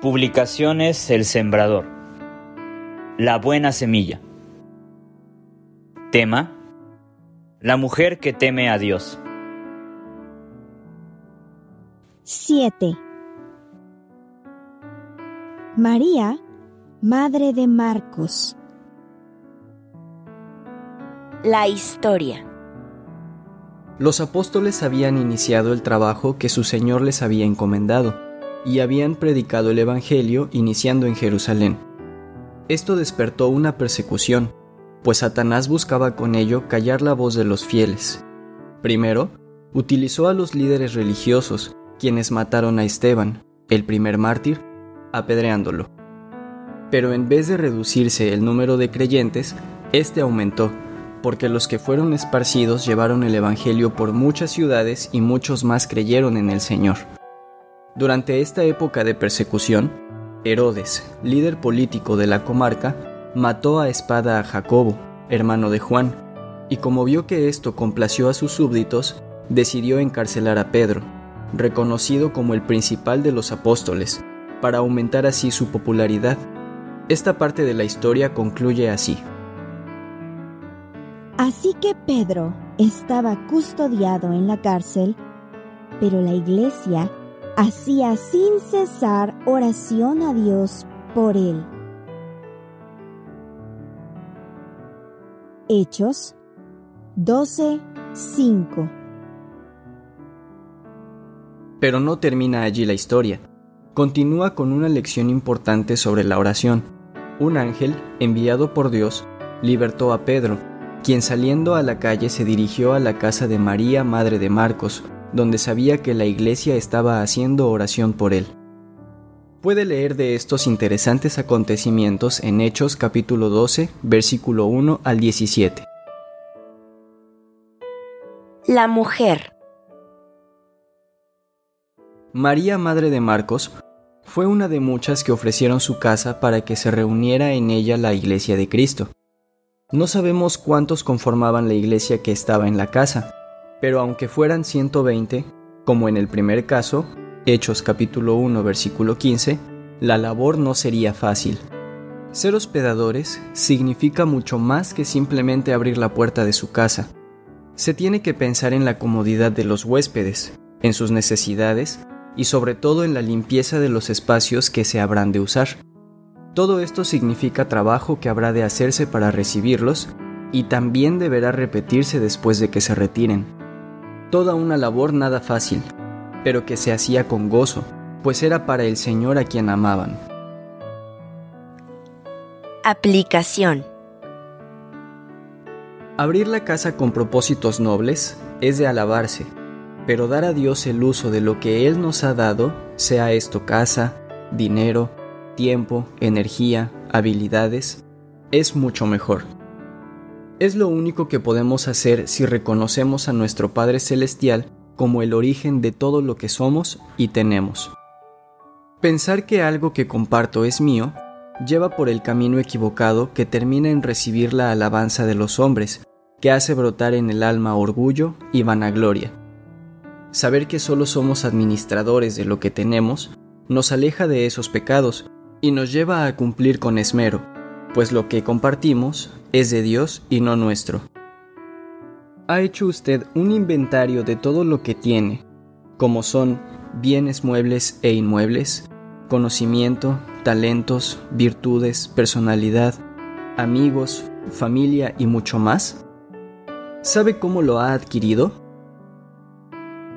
Publicaciones El Sembrador. La buena semilla. Tema. La mujer que teme a Dios. 7. María, madre de Marcos. La historia. Los apóstoles habían iniciado el trabajo que su Señor les había encomendado y habían predicado el Evangelio iniciando en Jerusalén. Esto despertó una persecución, pues Satanás buscaba con ello callar la voz de los fieles. Primero, utilizó a los líderes religiosos, quienes mataron a Esteban, el primer mártir, apedreándolo. Pero en vez de reducirse el número de creyentes, este aumentó, porque los que fueron esparcidos llevaron el Evangelio por muchas ciudades y muchos más creyeron en el Señor. Durante esta época de persecución, Herodes, líder político de la comarca, mató a espada a Jacobo, hermano de Juan, y como vio que esto complació a sus súbditos, decidió encarcelar a Pedro, reconocido como el principal de los apóstoles, para aumentar así su popularidad. Esta parte de la historia concluye así. Así que Pedro estaba custodiado en la cárcel, pero la iglesia hacía sin cesar oración a Dios por él. Hechos 12:5 Pero no termina allí la historia. Continúa con una lección importante sobre la oración. Un ángel, enviado por Dios, libertó a Pedro, quien saliendo a la calle se dirigió a la casa de María, madre de Marcos, donde sabía que la iglesia estaba haciendo oración por él. Puede leer de estos interesantes acontecimientos en Hechos capítulo 12, versículo 1 al 17. La mujer. María, madre de Marcos, fue una de muchas que ofrecieron su casa para que se reuniera en ella la iglesia de Cristo. No sabemos cuántos conformaban la iglesia que estaba en la casa, pero aunque fueran 120, como en el primer caso, Hechos capítulo 1 versículo 15, la labor no sería fácil. Ser hospedadores significa mucho más que simplemente abrir la puerta de su casa. Se tiene que pensar en la comodidad de los huéspedes, en sus necesidades y sobre todo en la limpieza de los espacios que se habrán de usar. Todo esto significa trabajo que habrá de hacerse para recibirlos y también deberá repetirse después de que se retiren toda una labor nada fácil, pero que se hacía con gozo, pues era para el Señor a quien amaban. Aplicación Abrir la casa con propósitos nobles es de alabarse, pero dar a Dios el uso de lo que Él nos ha dado, sea esto casa, dinero, tiempo, energía, habilidades, es mucho mejor. Es lo único que podemos hacer si reconocemos a nuestro Padre Celestial como el origen de todo lo que somos y tenemos. Pensar que algo que comparto es mío lleva por el camino equivocado que termina en recibir la alabanza de los hombres, que hace brotar en el alma orgullo y vanagloria. Saber que solo somos administradores de lo que tenemos nos aleja de esos pecados y nos lleva a cumplir con esmero, pues lo que compartimos es de Dios y no nuestro. ¿Ha hecho usted un inventario de todo lo que tiene, como son bienes muebles e inmuebles, conocimiento, talentos, virtudes, personalidad, amigos, familia y mucho más? ¿Sabe cómo lo ha adquirido?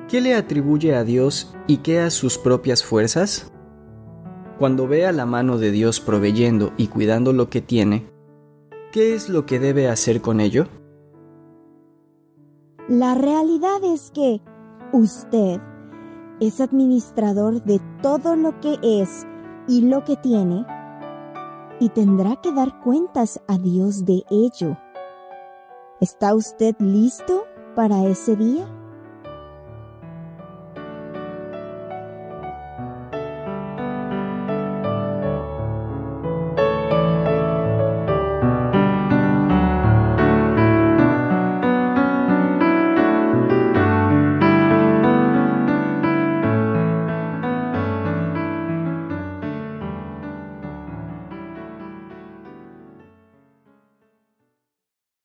¿Qué le atribuye a Dios y qué a sus propias fuerzas? Cuando vea la mano de Dios proveyendo y cuidando lo que tiene, ¿qué es lo que debe hacer con ello? La realidad es que usted es administrador de todo lo que es y lo que tiene y tendrá que dar cuentas a Dios de ello. ¿Está usted listo para ese día?